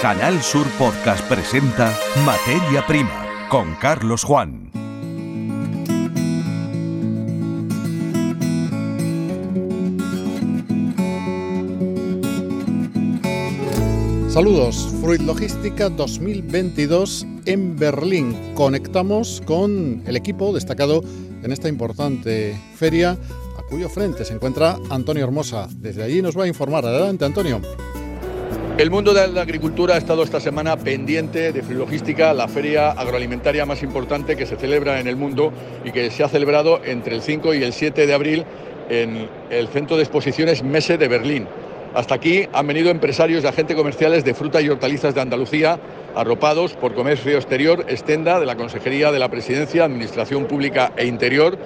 Canal Sur Podcast presenta Materia Prima con Carlos Juan. Saludos, Fruit Logística 2022 en Berlín. Conectamos con el equipo destacado en esta importante feria, a cuyo frente se encuentra Antonio Hermosa. Desde allí nos va a informar. Adelante, Antonio. El mundo de la agricultura ha estado esta semana pendiente de Logística, la feria agroalimentaria más importante que se celebra en el mundo y que se ha celebrado entre el 5 y el 7 de abril en el Centro de Exposiciones Mese de Berlín. Hasta aquí han venido empresarios y agentes comerciales de fruta y hortalizas de Andalucía, arropados por Comercio Exterior, Estenda, de la Consejería de la Presidencia, Administración Pública e Interior,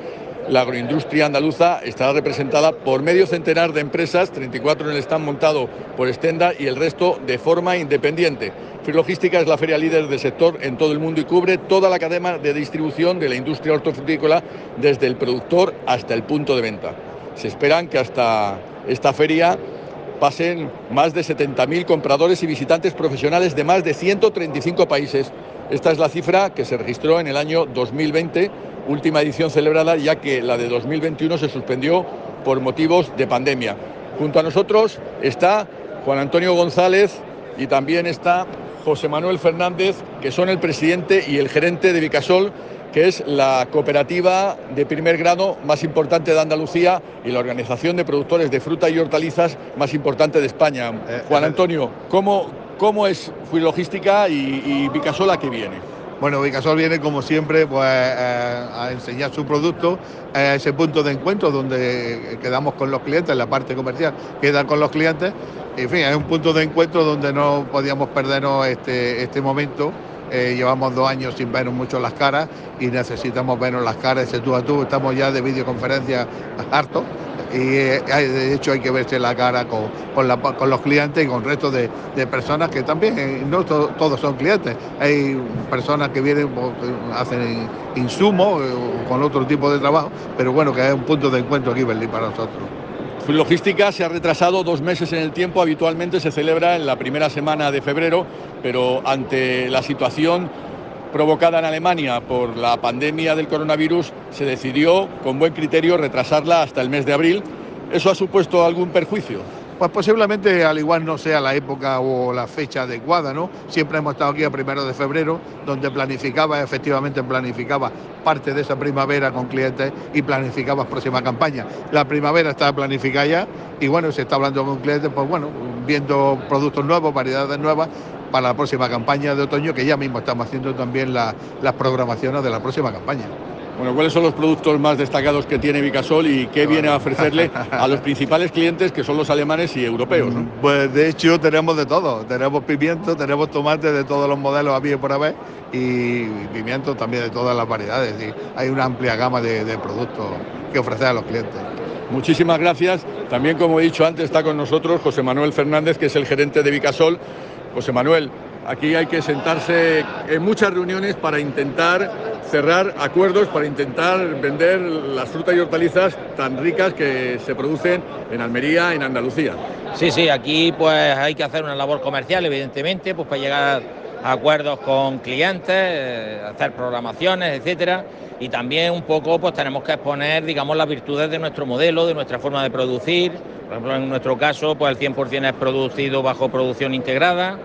la agroindustria andaluza estará representada por medio centenar de empresas, 34 en el stand montado por Estenda y el resto de forma independiente. Logística es la feria líder del sector en todo el mundo y cubre toda la cadena de distribución de la industria hortofrutícola desde el productor hasta el punto de venta. Se esperan que hasta esta feria pasen más de 70.000 compradores y visitantes profesionales de más de 135 países. Esta es la cifra que se registró en el año 2020 última edición celebrada ya que la de 2021 se suspendió por motivos de pandemia. Junto a nosotros está Juan Antonio González y también está José Manuel Fernández, que son el presidente y el gerente de Vicasol, que es la cooperativa de primer grado más importante de Andalucía y la organización de productores de fruta y hortalizas más importante de España. Eh, Juan eh, Antonio, ¿cómo, cómo es Logística y, y Vicasol a qué viene? Bueno, Vicasol viene como siempre pues, eh, a enseñar su producto a ese punto de encuentro donde quedamos con los clientes, la parte comercial queda con los clientes. En fin, es un punto de encuentro donde no podíamos perdernos este, este momento. Eh, llevamos dos años sin vernos mucho las caras y necesitamos vernos las caras ese tú a tú. Estamos ya de videoconferencia harto y eh, de hecho hay que verse la cara con, los clientes y con el resto de, personas que también, eh, no todos son clientes, hay personas que vienen, pues, hacen insumos con otro tipo de trabajo, pero bueno, que es un punto de encuentro aquí Berlín para nosotros. Logística se ha retrasado dos meses en el tiempo, habitualmente se celebra en la primera semana de febrero, pero ante la situación provocada en Alemania por la pandemia del coronavirus, se decidió con buen criterio retrasarla hasta el mes de abril. ¿Eso ha supuesto algún perjuicio? Pues posiblemente al igual no sea la época o la fecha adecuada, ¿no? Siempre hemos estado aquí a primero de febrero, donde planificaba, efectivamente planificaba parte de esa primavera con clientes y planificaba próxima campaña. La primavera está planificada ya y bueno, se está hablando con clientes, pues bueno, viendo productos nuevos, variedades nuevas para la próxima campaña de otoño, que ya mismo estamos haciendo también las programaciones de la próxima campaña. Bueno, ¿cuáles son los productos más destacados que tiene Vicasol y qué viene a ofrecerle a los principales clientes que son los alemanes y europeos? Pues de hecho tenemos de todo, tenemos pimiento, tenemos tomate de todos los modelos a pie por haber y pimiento también de todas las variedades. Y hay una amplia gama de, de productos que ofrecer a los clientes. Muchísimas gracias. También, como he dicho antes, está con nosotros José Manuel Fernández, que es el gerente de Vicasol. José Manuel, aquí hay que sentarse en muchas reuniones para intentar cerrar acuerdos, para intentar vender las frutas y hortalizas tan ricas que se producen en Almería, en Andalucía. Sí, sí, aquí pues hay que hacer una labor comercial, evidentemente, pues para llegar a acuerdos con clientes, eh, hacer programaciones, etcétera. Y también un poco pues tenemos que exponer digamos las virtudes de nuestro modelo, de nuestra forma de producir, por ejemplo en nuestro caso pues el 100% es producido bajo producción integrada,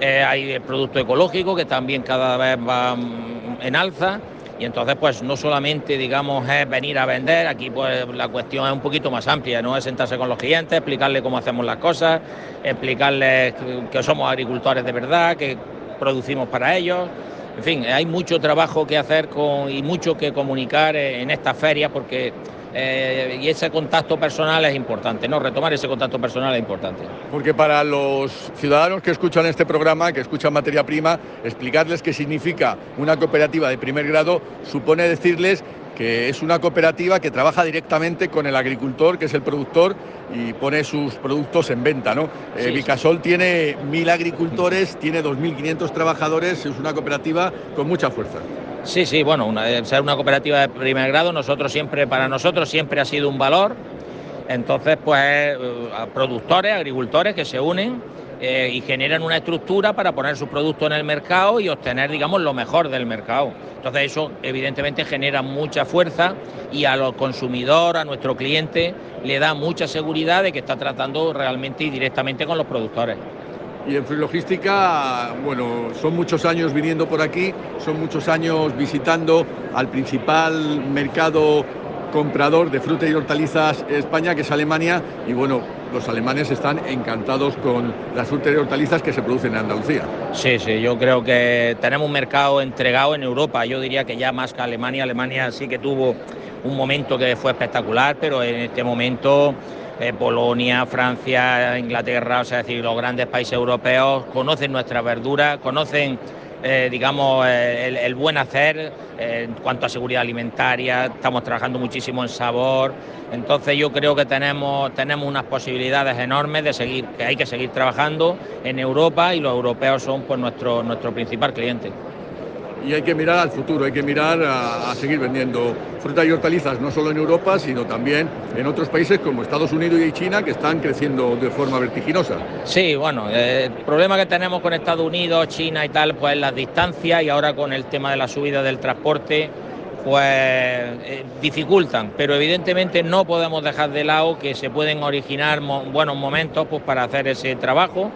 eh, hay el producto ecológico que también cada vez va mm, en alza y entonces pues no solamente digamos es venir a vender, aquí pues la cuestión es un poquito más amplia, no es sentarse con los clientes, explicarles cómo hacemos las cosas, explicarles que somos agricultores de verdad, que producimos para ellos. En fin, hay mucho trabajo que hacer con, y mucho que comunicar en estas ferias porque eh, y ese contacto personal es importante, ¿no? Retomar ese contacto personal es importante. Porque para los ciudadanos que escuchan este programa, que escuchan materia prima, explicarles qué significa una cooperativa de primer grado supone decirles que es una cooperativa que trabaja directamente con el agricultor, que es el productor, y pone sus productos en venta. ¿no? Eh, Vicasol tiene mil agricultores, tiene 2.500 trabajadores, es una cooperativa con mucha fuerza. Sí, sí, bueno, ser una cooperativa de primer grado, nosotros siempre, para nosotros siempre ha sido un valor. Entonces, pues, eh, productores, agricultores que se unen eh, y generan una estructura para poner su producto en el mercado y obtener, digamos, lo mejor del mercado. Entonces eso evidentemente genera mucha fuerza y a los consumidor, a nuestro cliente, le da mucha seguridad de que está tratando realmente y directamente con los productores. Y en Logística, bueno, son muchos años viniendo por aquí, son muchos años visitando al principal mercado comprador de fruta y hortalizas España, que es Alemania, y bueno, los alemanes están encantados con las frutas y hortalizas que se producen en Andalucía. Sí, sí, yo creo que tenemos un mercado entregado en Europa, yo diría que ya más que Alemania, Alemania sí que tuvo un momento que fue espectacular, pero en este momento eh, Polonia, Francia, Inglaterra, o sea, decir, los grandes países europeos conocen nuestras verduras, conocen, eh, digamos, eh, el, buen hacer en cuanto a seguridad alimentaria, estamos trabajando muchísimo en sabor, entonces yo creo que tenemos, tenemos unas posibilidades enormes de seguir, que hay que seguir trabajando en Europa y los europeos son pues nuestro, nuestro principal cliente y hay que mirar al futuro, hay que mirar a, seguir vendiendo frutas y hortalizas, no solo en Europa, sino también en otros países como Estados Unidos y China, que están creciendo de forma vertiginosa. Sí, bueno, el problema que tenemos con Estados Unidos, China y tal, pues las distancias y ahora con el tema de la subida del transporte, pues eh, dificultan, pero evidentemente no podemos dejar de lado que se pueden originar buenos momentos pues, para hacer ese trabajo,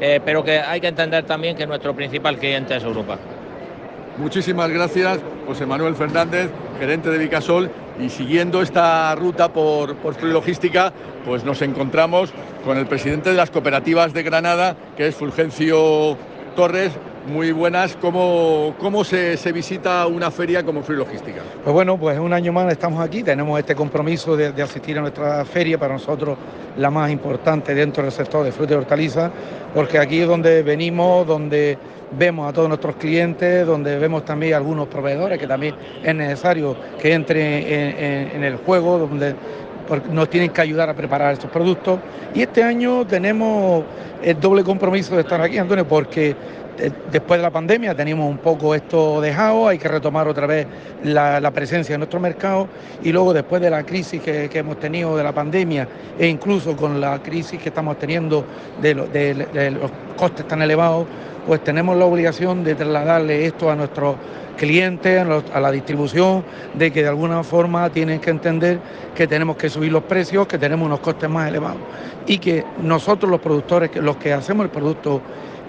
eh, pero que hay que entender también que nuestro principal cliente es Europa. Muchísimas gracias, José Manuel Fernández, gerente de Vicasol. Y siguiendo esta ruta por, por pues nos encontramos con el presidente de las cooperativas de Granada, que es Fulgencio Torres. Muy buenas, ¿cómo, cómo se, visita una feria como Free? Pues bueno, pues un año más estamos aquí, tenemos este compromiso de, de, asistir a nuestra feria, para nosotros la más importante dentro del sector de fruta y hortalizas, porque aquí es donde venimos, donde vemos a todos nuestros clientes, donde vemos también algunos proveedores que también es necesario que entren en, el juego, donde nos tienen que ayudar a preparar estos productos. Y este año tenemos el doble compromiso de estar aquí, Antonio, porque eh, después de la pandemia tenemos un poco esto dejado, hay que retomar otra vez la, presencia en nuestro mercado y luego después de la crisis que, hemos tenido de la pandemia e incluso con la crisis que estamos teniendo de los costes tan elevados, pues tenemos la obligación de trasladarle esto a nuestros clientes, a la distribución, de que de alguna forma tienen que entender que tenemos que subir los precios, que tenemos unos costes más elevados y que nosotros los productores, los que hacemos el producto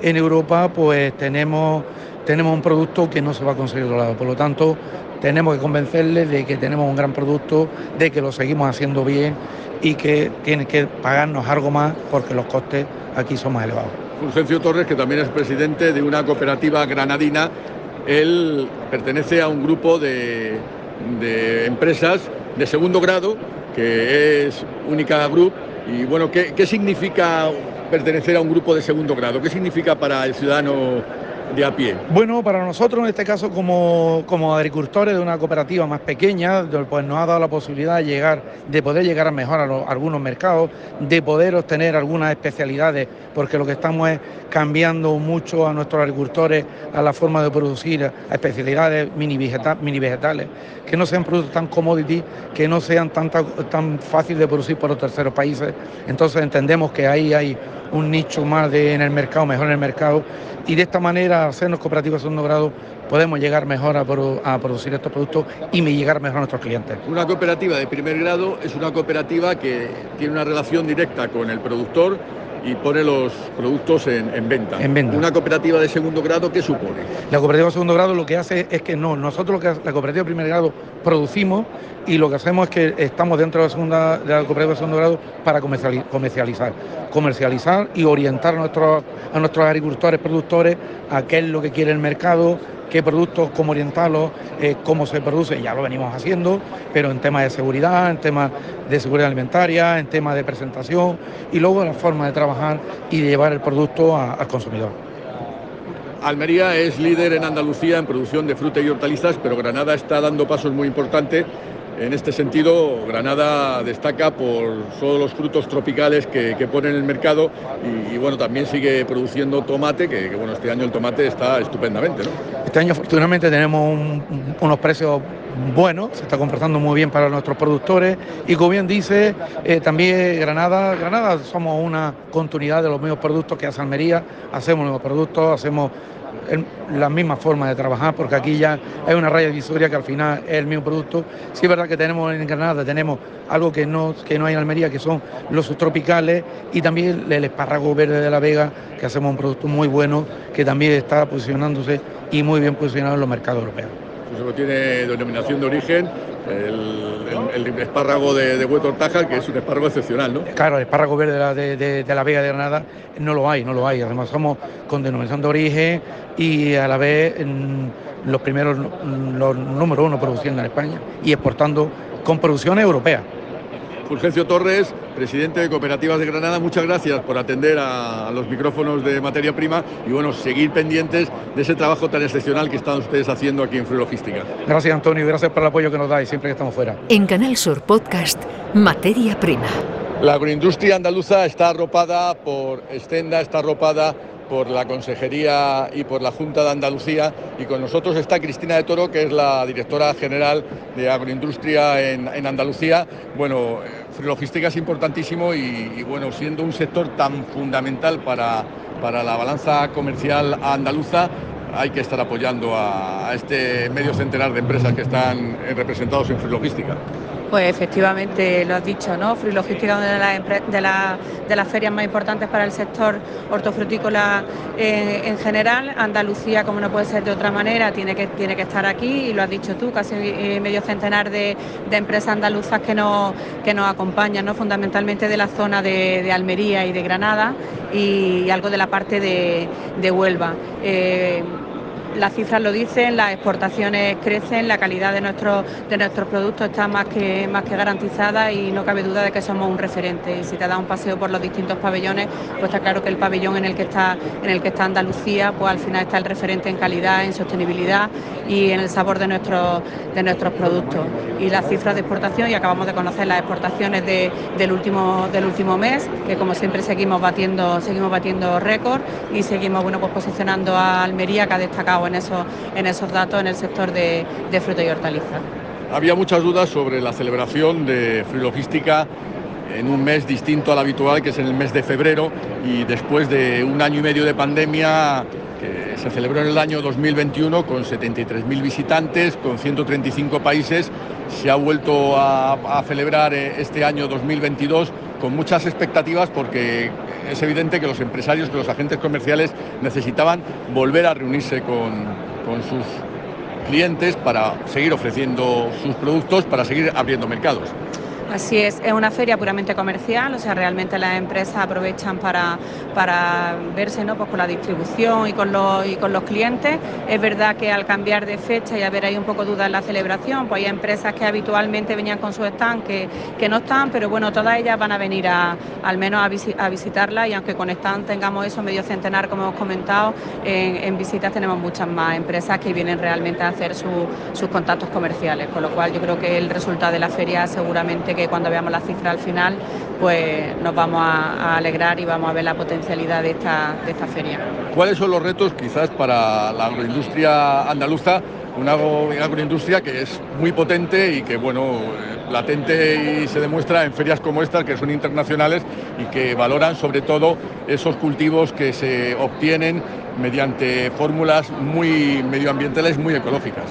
en Europa, pues tenemos, tenemos un producto que no se va a conseguir otro lado. Por lo tanto, tenemos que convencerles de que tenemos un gran producto, de que lo seguimos haciendo bien y que tienen que pagarnos algo más porque los costes aquí son más elevados. Fulgencio Torres, que también es presidente de una cooperativa granadina. Él pertenece a un grupo de, empresas de segundo grado, que es Única Group. Y bueno, ¿qué, ¿qué significa pertenecer a un grupo de segundo grado? ¿Qué significa para el ciudadano de a pie? Bueno, para nosotros en este caso como, como agricultores de una cooperativa más pequeña, pues nos ha dado la posibilidad de llegar, de poder llegar a mejorar algunos mercados, de poder obtener algunas especialidades, porque lo que estamos es cambiando mucho a nuestros agricultores a la forma de producir, a especialidades mini, mini vegetales, que no sean productos tan commodity, que no sean tan, tan fáciles de producir por los terceros países. Entonces entendemos que ahí hay un nicho más de, en el mercado, mejor en el mercado, y de esta manera, hacernos cooperativos de segundo grado, podemos llegar mejor a, a, producir estos productos y llegar mejor a nuestros clientes. Una cooperativa de primer grado es una cooperativa que tiene una relación directa con el productor y pone los productos en, venta. en, venta. Una cooperativa de segundo grado, ¿qué supone? La cooperativa de segundo grado lo que hace es que no, nosotros lo que la cooperativa de primer grado producimos y lo que hacemos es que estamos dentro de la, segunda, de la cooperativa de segundo grado para comercializar, comercializar y orientar a nuestros, a nuestros agricultores, productores a qué es lo que quiere el mercado, qué productos, cómo orientarlos, eh, cómo se produce, ya lo venimos haciendo, pero en temas de seguridad, en temas de seguridad alimentaria, en temas de presentación y luego la forma de trabajar y de llevar el producto al consumidor. Almería es líder en Andalucía en producción de fruta y hortalizas, pero Granada está dando pasos muy importantes en este sentido, Granada destaca por todos los frutos tropicales que, pone en el mercado y, bueno, también sigue produciendo tomate, que, bueno, este año el tomate está estupendamente. Este año afortunadamente tenemos unos precios bueno, se está comportando muy bien para nuestros productores y como bien dice, eh, también Granada, Granada somos una continuidad de los mismos productos que hace Almería, hacemos nuevos productos, hacemos la misma forma de trabajar, porque aquí ya hay una raya divisoria que al final es el mismo producto. Sí es verdad que tenemos en Granada, tenemos algo que no, que no hay en Almería, que son los subtropicales y también el espárrago verde de la Vega, que hacemos un producto muy bueno, que también está posicionándose y muy bien posicionado en los mercados europeos. Tiene denominación de origen, el, espárrago de, de Hueto Taja, que es un espárrago excepcional, ¿no? Claro, el espárrago verde de la, Vega de Granada no lo hay, no lo hay. Además somos con denominación de origen y a la vez los primeros, los número uno produciendo en España y exportando con producciones europeas. Fulgencio Torres, presidente de Cooperativas de Granada, muchas gracias por atender a, los micrófonos de materia prima y bueno, seguir pendientes de ese trabajo tan excepcional que están ustedes haciendo aquí en Logística. Gracias Antonio, gracias por el apoyo que nos dais siempre que estamos fuera. En Canal Sur Podcast, Materia Prima. La agroindustria andaluza está arropada por Estenda, está arropada por la Consejería y por la Junta de Andalucía. Y con nosotros está Cristina de Toro, que es la directora general de Agroindustria en, Andalucía. Bueno, eh, logística es importantísimo y, bueno, siendo un sector tan fundamental para, para la balanza comercial andaluza, hay que estar apoyando a, este medio centenar de empresas que están representados en Logística. Pues efectivamente lo has dicho, ¿no? Free Logística, una de, las ferias más importantes para el sector hortofrutícola eh, en, general. Andalucía, como no puede ser de otra manera, tiene que, tiene que estar aquí y lo has dicho tú, casi eh, medio centenar de, empresas andaluzas que nos, que nos acompañan, ¿no? fundamentalmente de la zona de, Almería y de Granada y, algo de la parte de, Huelva. Eh, las cifras lo dicen, las exportaciones crecen, la calidad de nuestros de nuestros productos está más que más que garantizada y no cabe duda de que somos un referente. Y si te da un paseo por los distintos pabellones, pues está claro que el pabellón en el que está en el que está Andalucía, pues al final está el referente en calidad, en sostenibilidad y en el sabor de nuestros de nuestros productos. Y las cifras de exportación y acabamos de conocer las exportaciones del último del último mes, que como siempre seguimos batiendo seguimos batiendo récord y seguimos bueno pues posicionando a Almería que ha destacado en esos, en esos datos en el sector de, fruta y hortalizas. Había muchas dudas sobre la celebración de Logística en un mes distinto al habitual, que es en el mes de febrero, y después de un año y medio de pandemia, que se celebró en el año 2021 con 73.000 visitantes, con 135 países, se ha vuelto a, celebrar eh, este año 2022 con muchas expectativas porque es evidente que los empresarios, que los agentes comerciales necesitaban volver a reunirse con, sus clientes para seguir ofreciendo sus productos, para seguir abriendo mercados. Así es, es una feria puramente comercial, o sea, realmente las empresas aprovechan para, para verse ¿no? pues con la distribución y con, los, y con los clientes. Es verdad que al cambiar de fecha y haber ahí un poco duda en la celebración, pues hay empresas que habitualmente venían con su stand que, que no están, pero bueno, todas ellas van a venir a, al menos a, visitarla y aunque con stand tengamos eso medio centenar, como hemos comentado, en, visitas tenemos muchas más empresas que vienen realmente a hacer sus contactos comerciales, con lo cual yo creo que el resultado de la feria seguramente que cuando veamos la cifra al final, pues nos vamos a, alegrar y vamos a ver la potencialidad de esta, de esta feria. ¿Cuáles son los retos quizás para la agroindustria andaluza? Una agroindustria que es muy potente y que, bueno, eh, latente y se demuestra en ferias como estas, que son internacionales y que valoran sobre todo esos cultivos que se obtienen mediante fórmulas muy medioambientales, muy ecológicas.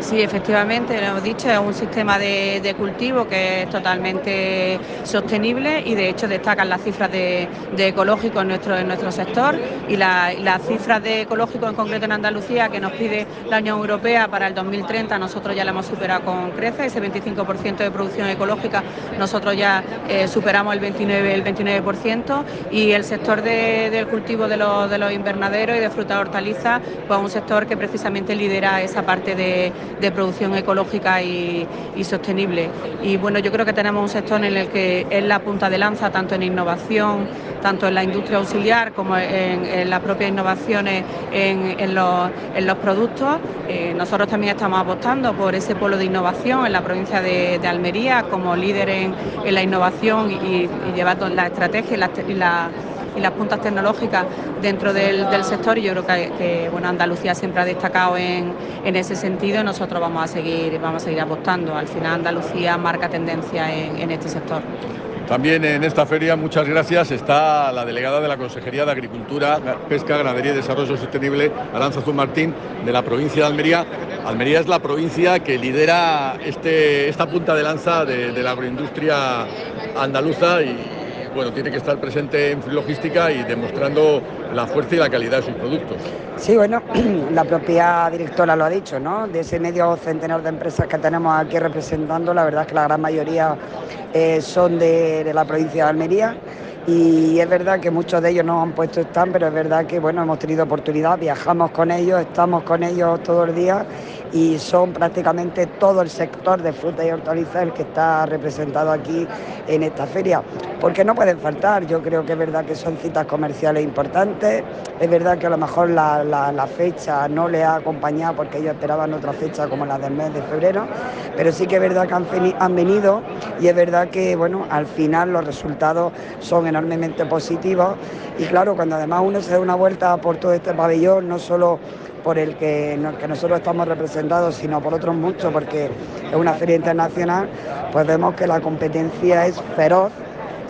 Sí, efectivamente, lo hemos dicho, es un sistema de, cultivo que es totalmente sostenible y de hecho destacan las cifras de, ecológico en nuestro, en nuestro sector y las cifras de ecológico en concreto en Andalucía que nos pide la Unión Europea para el 2030, nosotros ya la hemos superado con creces, ese 25% de producción ecológica, nosotros ya eh, superamos el 29%, el 29% y el sector del cultivo de los, de los invernaderos y de fruta hortalizas, pues un sector que precisamente lidera esa parte de de producción ecológica y, sostenible. Y bueno, yo creo que tenemos un sector en el que es la punta de lanza, tanto en innovación, tanto en la industria auxiliar como en, las propias innovaciones en, los, productos. Eh, nosotros también estamos apostando por ese polo de innovación en la provincia de, Almería como líder en, la innovación y, llevando la estrategia y la las puntas tecnológicas dentro del, sector y yo creo que, bueno, Andalucía siempre ha destacado en, ese sentido y nosotros vamos a seguir, vamos a seguir apostando. Al final Andalucía marca tendencia en este sector. También en esta feria, muchas gracias, está la delegada de la Consejería de Agricultura, Pesca, Ganadería y Desarrollo Sostenible, Aranzazu Martín, de la provincia de Almería. Almería es la provincia que lidera este, esta punta de lanza de, la agroindustria andaluza y, bueno, tiene que estar presente en logística y demostrando la fuerza y la calidad de sus productos. Sí, bueno, la propia directora lo ha dicho, ¿no? De ese medio centenar de empresas que tenemos aquí representando, la verdad es que la gran mayoría eh, son de, la provincia de Almería y es verdad que muchos de ellos no han puesto stand, pero es verdad que bueno, hemos tenido oportunidad, viajamos con ellos, estamos con ellos todo el día y son prácticamente todo el sector de fruta y hortalizas el que está representado aquí en esta feria. Porque no pueden faltar, yo creo que es verdad que son citas comerciales importantes, es verdad que a lo mejor la, fecha no le ha acompañado porque ellos esperaban otra fecha como la del mes de febrero, pero sí que es verdad que han, han venido y es verdad que bueno, al final los resultados son enormemente positivos y claro, cuando además uno se da una vuelta por todo este pabellón, no solo por el que, nosotros estamos representados, sino por otros muchos, porque es una feria internacional, pues vemos que la competencia es feroz.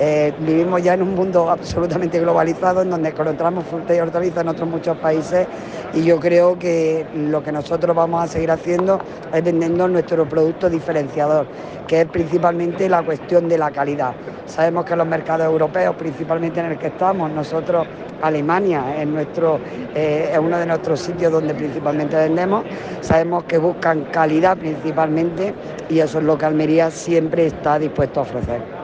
Eh, vivimos ya en un mundo absolutamente globalizado en donde encontramos fruta y hortalizas en otros muchos países y yo creo que lo que nosotros vamos a seguir haciendo es vendiendo nuestro producto diferenciador, que es principalmente la cuestión de la calidad. Sabemos que los mercados europeos, principalmente en el que estamos, nosotros Alemania es, nuestro, eh, es uno de nuestros sitios donde principalmente vendemos. Sabemos que buscan calidad principalmente y eso es lo que Almería siempre está dispuesto a ofrecer.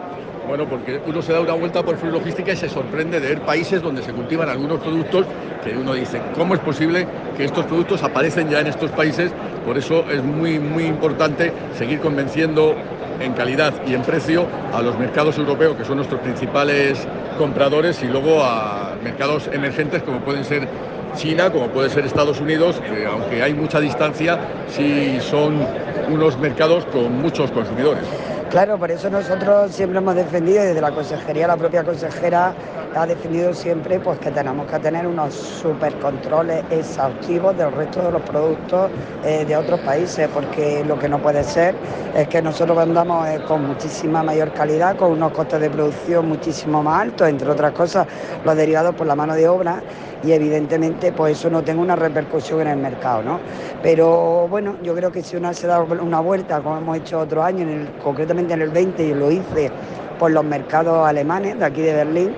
Bueno, porque uno se da una vuelta por Fruit Logística y se sorprende de ver países donde se cultivan algunos productos que uno dice, ¿cómo es posible que estos productos aparecen ya en estos países? Por eso es muy, muy importante seguir convenciendo en calidad y en precio a los mercados europeos, que son nuestros principales compradores, y luego a mercados emergentes como pueden ser China, como puede ser Estados Unidos, que aunque hay mucha distancia, sí son unos mercados con muchos consumidores. Claro, por eso nosotros siempre hemos defendido, desde la consejería, la propia consejera ha defendido siempre pues, que tenemos que tener unos supercontroles exhaustivos del resto de los productos eh, de otros países, porque lo que no puede ser es que nosotros vendamos eh, con muchísima mayor calidad, con unos costes de producción muchísimo más altos, entre otras cosas los derivados por la mano de obra y evidentemente pues eso no tenga una repercusión en el mercado, ¿no? Pero bueno, yo creo que si uno se da una vuelta, como hemos hecho otro año, en el, concretamente en el 20, y lo hice por los mercados alemanes de aquí de Berlín,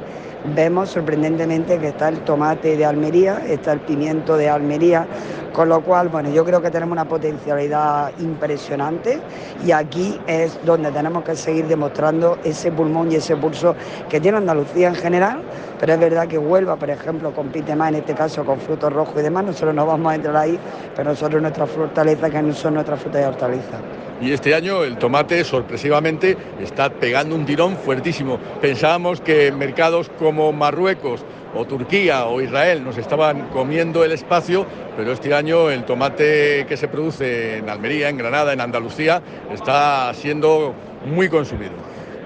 vemos sorprendentemente que está el tomate de Almería, está el pimiento de Almería, con lo cual, bueno, yo creo que tenemos una potencialidad impresionante y aquí es donde tenemos que seguir demostrando ese pulmón y ese pulso que tiene Andalucía en general, pero es verdad que Huelva, por ejemplo, compite más en este caso con frutos rojos y demás, nosotros no vamos a entrar ahí, pero nosotros nuestra fortaleza que no son nuestras frutas y hortalizas y este año el tomate sorpresivamente está pegando un tirón fuertísimo. Pensábamos que mercados como Marruecos o Turquía o Israel nos estaban comiendo el espacio, pero este año el tomate que se produce en Almería, en Granada, en Andalucía, está siendo muy consumido.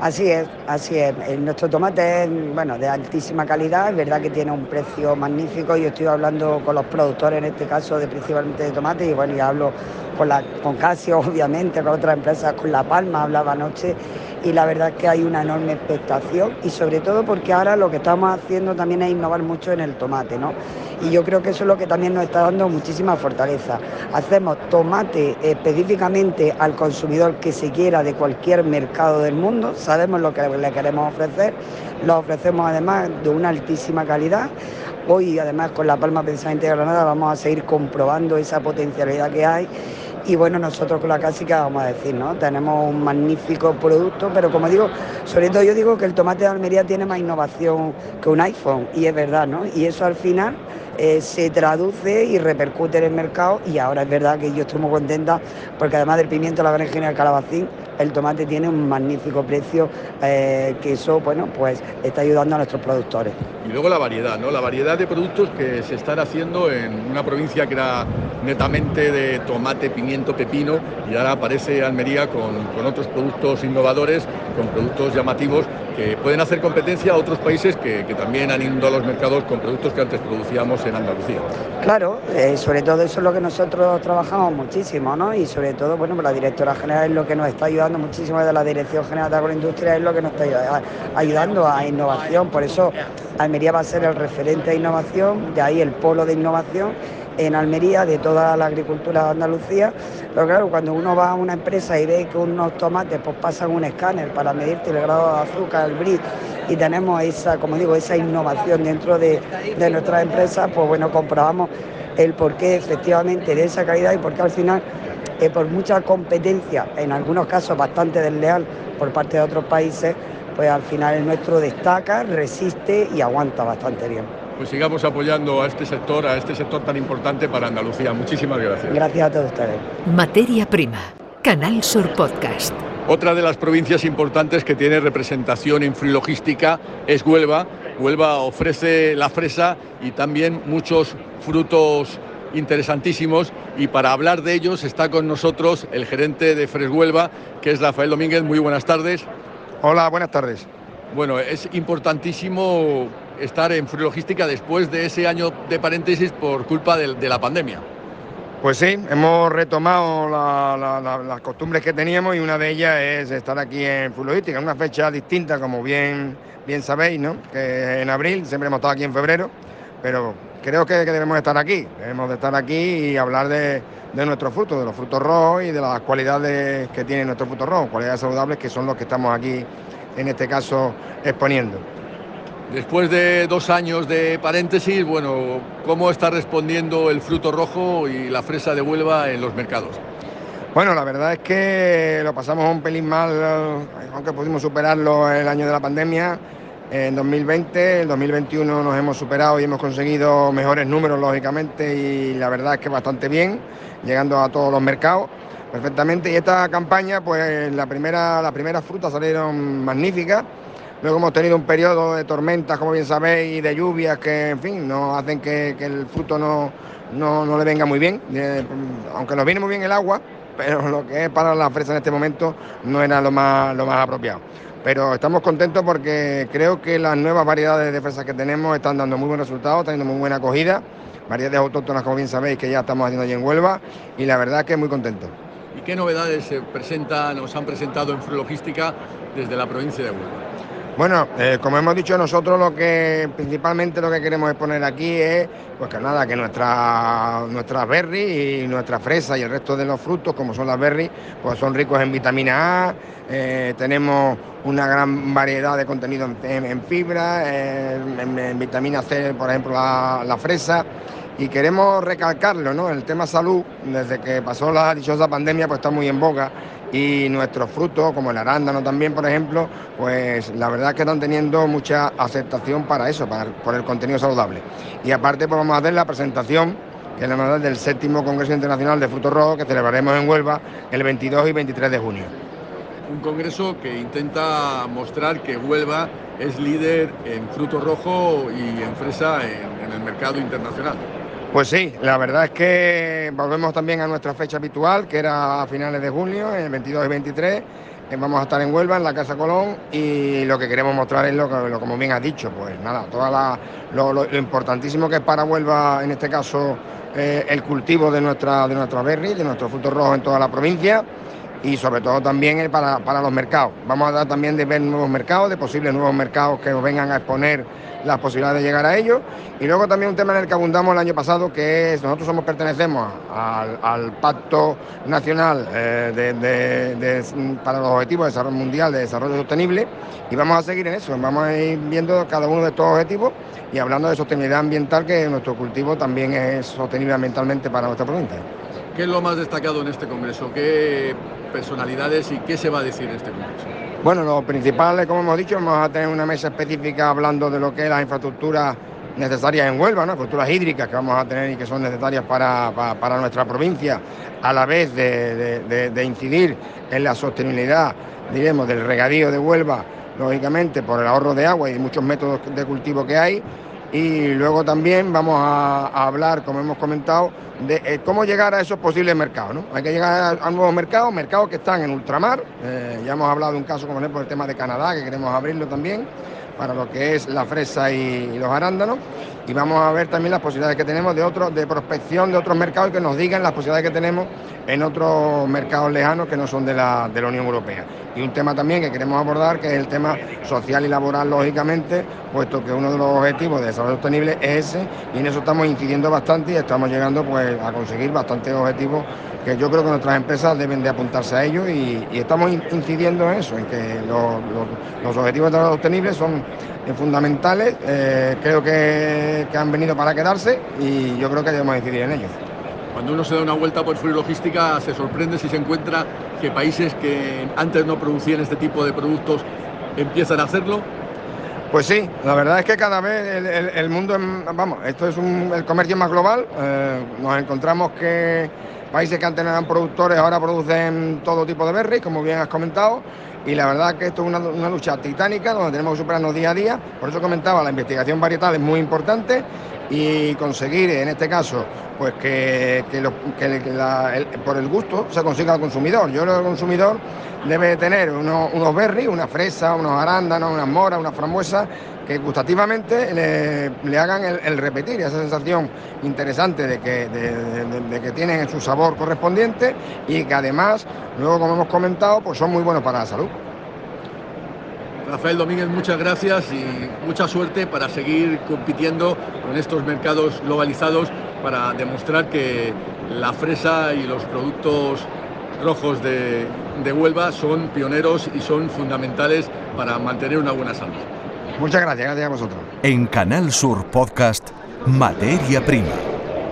Así es, así es. Nuestro tomate es bueno, de altísima calidad, es verdad que tiene un precio magnífico. Yo estoy hablando con los productores, en este caso, de principalmente de tomate, y bueno, ya hablo con, la, con Casio, obviamente, con otras empresas, con La Palma, hablaba anoche, y la verdad es que hay una enorme expectación, y sobre todo porque ahora lo que estamos haciendo también es innovar mucho en el tomate, ¿no? y yo creo que eso es lo que también nos está dando muchísima fortaleza. Hacemos tomate específicamente al consumidor que se quiera de cualquier mercado del mundo, sabemos lo que le queremos ofrecer, lo ofrecemos además de una altísima calidad. Hoy además con La Palma Precisamente de Granada vamos a seguir comprobando esa potencialidad que hay y bueno, nosotros con la clásica vamos a decir, ¿no? Tenemos un magnífico producto, pero como digo, sobre todo yo digo que el tomate de Almería tiene más innovación que un iPhone, y es verdad, ¿no? Y eso al final eh, se traduce y repercute en el mercado y ahora es verdad que yo estoy muy contenta porque además del pimiento, la berenjena y el calabacín, el tomate tiene un magnífico precio eh, que eso, bueno, pues está ayudando a nuestros productores. Y luego la variedad, ¿no? La variedad de productos que se están haciendo en una provincia que era netamente de tomate, pimiento, pepino y ahora aparece Almería con, con otros productos innovadores, con productos llamativos que pueden hacer competencia a otros países que, que también han ido a los mercados con productos que antes producíamos en Andalucía. Claro, eh, sobre todo eso es lo que nosotros trabajamos muchísimo, ¿no? Y sobre todo, bueno, pues la directora general es lo que nos está ayudando muchísimo de la Dirección General de Agroindustria, es lo que nos está ayudando a innovación. Por eso Almería va a ser el referente de innovación, de ahí el polo de innovación en Almería de toda la agricultura de Andalucía. Pero claro, cuando uno va a una empresa y ve que unos tomates pues pasan un escáner para medirte el grado de azúcar, el bris, y tenemos esa, como digo, esa innovación dentro de, de nuestras empresas, pues bueno, comprobamos el porqué efectivamente de esa calidad y porque al final, eh, por mucha competencia, en algunos casos bastante desleal por parte de otros países, pues al final el nuestro destaca, resiste y aguanta bastante bien. Pues sigamos apoyando a este sector, a este sector tan importante para Andalucía. Muchísimas gracias. Gracias a todos ustedes. Materia Prima, Canal Sur Podcast. Otra de las provincias importantes que tiene representación en frilogística es Huelva. Huelva ofrece la fresa y también muchos frutos interesantísimos y para hablar de ellos está con nosotros el gerente de Freshuelva, que es Rafael Domínguez. Muy buenas tardes. Hola, buenas tardes. Bueno, es importantísimo estar en frilogística después de ese año de paréntesis por culpa de, de la pandemia. Pues sí, hemos retomado la, la, la, las costumbres que teníamos y una de ellas es estar aquí en Frilogística, en una fecha distinta, como bien, bien sabéis, ¿no? que en abril, siempre hemos estado aquí en febrero, pero creo que, que debemos estar aquí, debemos de estar aquí y hablar de, de nuestros frutos, de los frutos rojos y de las cualidades que tienen nuestros frutos rojos, cualidades saludables que son los que estamos aquí, en este caso, exponiendo. Después de dos años de paréntesis, bueno, ¿cómo está respondiendo el fruto rojo y la fresa de Huelva en los mercados? Bueno, la verdad es que lo pasamos un pelín mal, aunque pudimos superarlo el año de la pandemia. En 2020, en 2021 nos hemos superado y hemos conseguido mejores números, lógicamente, y la verdad es que bastante bien, llegando a todos los mercados perfectamente. Y esta campaña, pues la primera, las primeras frutas salieron magníficas. Luego hemos tenido un periodo de tormentas, como bien sabéis, y de lluvias que, en fin, nos hacen que, que el fruto no, no, no, le venga muy bien. Eh, aunque nos viene muy bien el agua, pero lo que es para la fresa en este momento no era lo más, lo más apropiado. Pero estamos contentos porque creo que las nuevas variedades de fresas que tenemos están dando muy buenos resultados, están teniendo muy buena acogida. Variedades autóctonas, como bien sabéis, que ya estamos haciendo allí en Huelva, y la verdad que muy contentos. ¿Y qué novedades se presentan, nos han presentado en Frulogística desde la provincia de Huelva? Bueno, eh, como hemos dicho nosotros, lo que principalmente lo que queremos exponer aquí es, pues que nada, que nuestras nuestras berries y nuestra fresa y el resto de los frutos, como son las berries, pues son ricos en vitamina A. Eh, tenemos una gran variedad de contenido en, fibra, en, en, vitamina C, por ejemplo, la, la fresa. Y queremos recalcarlo, ¿no? El tema salud, desde que pasó la dichosa pandemia, pues está muy en boga y nuestros frutos, como el arándano también, por ejemplo, pues la verdad es que están teniendo mucha aceptación para eso, por el contenido saludable. Y aparte, pues vamos a hacer la presentación, que es la novedad del séptimo Congreso Internacional de Frutos Rojos, que celebraremos en Huelva el 22 y 23 de junio. Un congreso que intenta mostrar que Huelva es líder en fruto rojo y en fresa en el mercado internacional. Pues sí, la verdad es que volvemos también a nuestra fecha habitual, que era a finales de junio, el 22 y 23. Vamos a estar en Huelva, en la Casa Colón, y lo que queremos mostrar es lo que, como bien has dicho, pues nada, toda la, lo, lo, importantísimo que es para Huelva, en este caso, eh, el cultivo de nuestra, de nuestra berry, de nuestros frutos rojos en toda la provincia y sobre todo también para, para los mercados. Vamos a dar también de ver nuevos mercados, de posibles nuevos mercados que nos vengan a exponer las posibilidades de llegar a ellos. Y luego también un tema en el que abundamos el año pasado, que es, nosotros somos pertenecemos al, Pacto Nacional eh, para los Objetivos de Desarrollo Mundial de Desarrollo Sostenible y vamos a seguir en eso, vamos a ir viendo cada uno de estos objetivos y hablando de sostenibilidad ambiental, que nuestro cultivo también es sostenible ambientalmente para nuestra provincia. ¿Qué es lo más destacado en este congreso? ¿Qué personalidades y qué se va a decir en este congreso? Bueno, lo principal, como hemos dicho, vamos a tener una mesa específica hablando de lo que es la infraestructura necesarias en Huelva, ¿no? culturas hídricas que vamos a tener y que son necesarias para, nuestra provincia, a la vez de, incidir en la sostenibilidad, diremos, del regadío de Huelva, lógicamente por el ahorro de agua y muchos métodos de cultivo que hay. Y luego también vamos a, hablar, como hemos comentado, de eh, cómo llegar a esos posibles mercados. ¿no? Hay que llegar a, nuevos mercados, mercados que están en ultramar. Eh, ya hemos hablado de un caso, como ejemplo, el tema de Canadá, que queremos abrirlo también para lo que es la fresa y, los arándanos y vamos a ver también las posibilidades que tenemos de otros de prospección de otros mercados que nos digan las posibilidades que tenemos en otros mercados lejanos que no son de la, de la Unión Europea. Y un tema también que queremos abordar que es el tema social y laboral, lógicamente, puesto que uno de los objetivos de desarrollo sostenible es ese y en eso estamos incidiendo bastante y estamos llegando pues a conseguir bastantes objetivos que yo creo que nuestras empresas deben de apuntarse a ellos y, estamos incidiendo en eso, en que los, objetivos de desarrollo sostenible son fundamentales, eh, creo que, han venido para quedarse y yo creo que debemos incidir en ellos. Cuando uno se da una vuelta por Fruit Logística se sorprende si se encuentra que países que antes no producían este tipo de productos empiezan a hacerlo. Pues sí, la verdad es que cada vez el, mundo, vamos, esto es el comercio más global. Eh, nos encontramos que Países que antes eran productores ahora producen todo tipo de berries, como bien has comentado, y la verdad que esto es una, lucha titánica donde tenemos que superarnos día a día. Por eso comentaba, la investigación varietal es muy importante y conseguir, en este caso, pues que, por el gusto se consiga al consumidor. Yo creo que el consumidor debe tener unos, unos berries, una fresa, unos arándanos, unas moras, unas frambuesas que gustativamente le, hagan el, repetir, esa sensación interesante de que, de, que tienen su sabor correspondiente y que además, luego como hemos comentado, pues son muy buenos para la salud. Rafael Domínguez, muchas gracias y mucha suerte para seguir compitiendo con estos mercados globalizados para demostrar que la fresa y los productos rojos de, de Huelva son pioneros y son fundamentales para mantener una buena salud. Muchas gracias, gracias a vosotros. En Canal Sur Podcast, Materia Prima.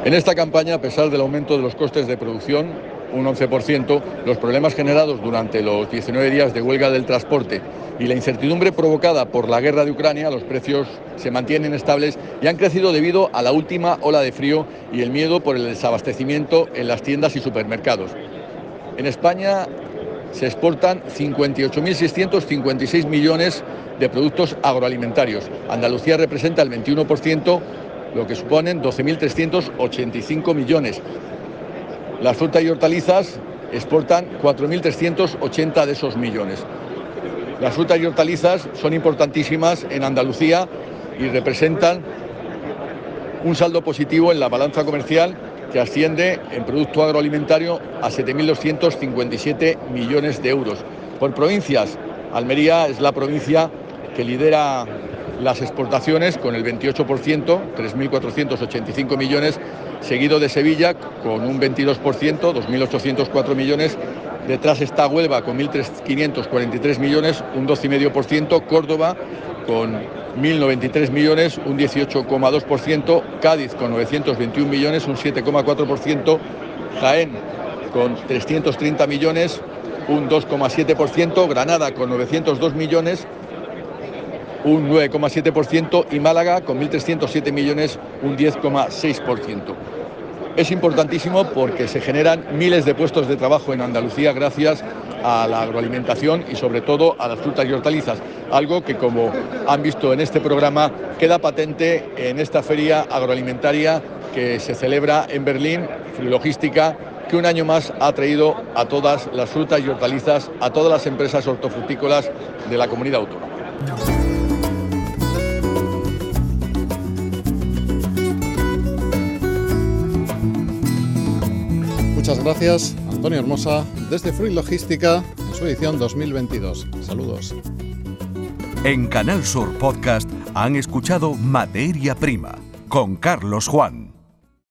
En esta campaña, a pesar del aumento de los costes de producción, un 11%, los problemas generados durante los 19 días de huelga del transporte y la incertidumbre provocada por la guerra de Ucrania, los precios se mantienen estables y han crecido debido a la última ola de frío y el miedo por el desabastecimiento en las tiendas y supermercados. En España se exportan 58.656 millones de productos agroalimentarios. Andalucía representa el 21%, lo que suponen 12.385 millones. Las frutas y hortalizas exportan 4.380 de esos millones. Las frutas y hortalizas son importantísimas en Andalucía y representan un saldo positivo en la balanza comercial que asciende en producto agroalimentario a 7.257 millones de euros. Por provincias, Almería es la provincia que lidera las exportaciones con el 28%, 3.485 millones, seguido de Sevilla con un 22%, 2.804 millones. Detrás está Huelva con 1.543 millones, un 12,5%. Córdoba con 1.093 millones, un 18,2%. Cádiz con 921 millones, un 7,4%. Jaén con 330 millones, un 2,7%. Granada con 902 millones, un 9,7% y Málaga con 1.307 millones un 10,6%. Es importantísimo porque se generan miles de puestos de trabajo en Andalucía gracias a la agroalimentación y sobre todo a las frutas y hortalizas, algo que como han visto en este programa queda patente en esta feria agroalimentaria que se celebra en Berlín, Logística, que un año más ha traído a todas las frutas y hortalizas, a todas las empresas hortofrutícolas de la comunidad autónoma. Muchas gracias, Antonio Hermosa, desde Fruit Logística, en su edición 2022. Saludos. En Canal Sur Podcast han escuchado Materia Prima con Carlos Juan.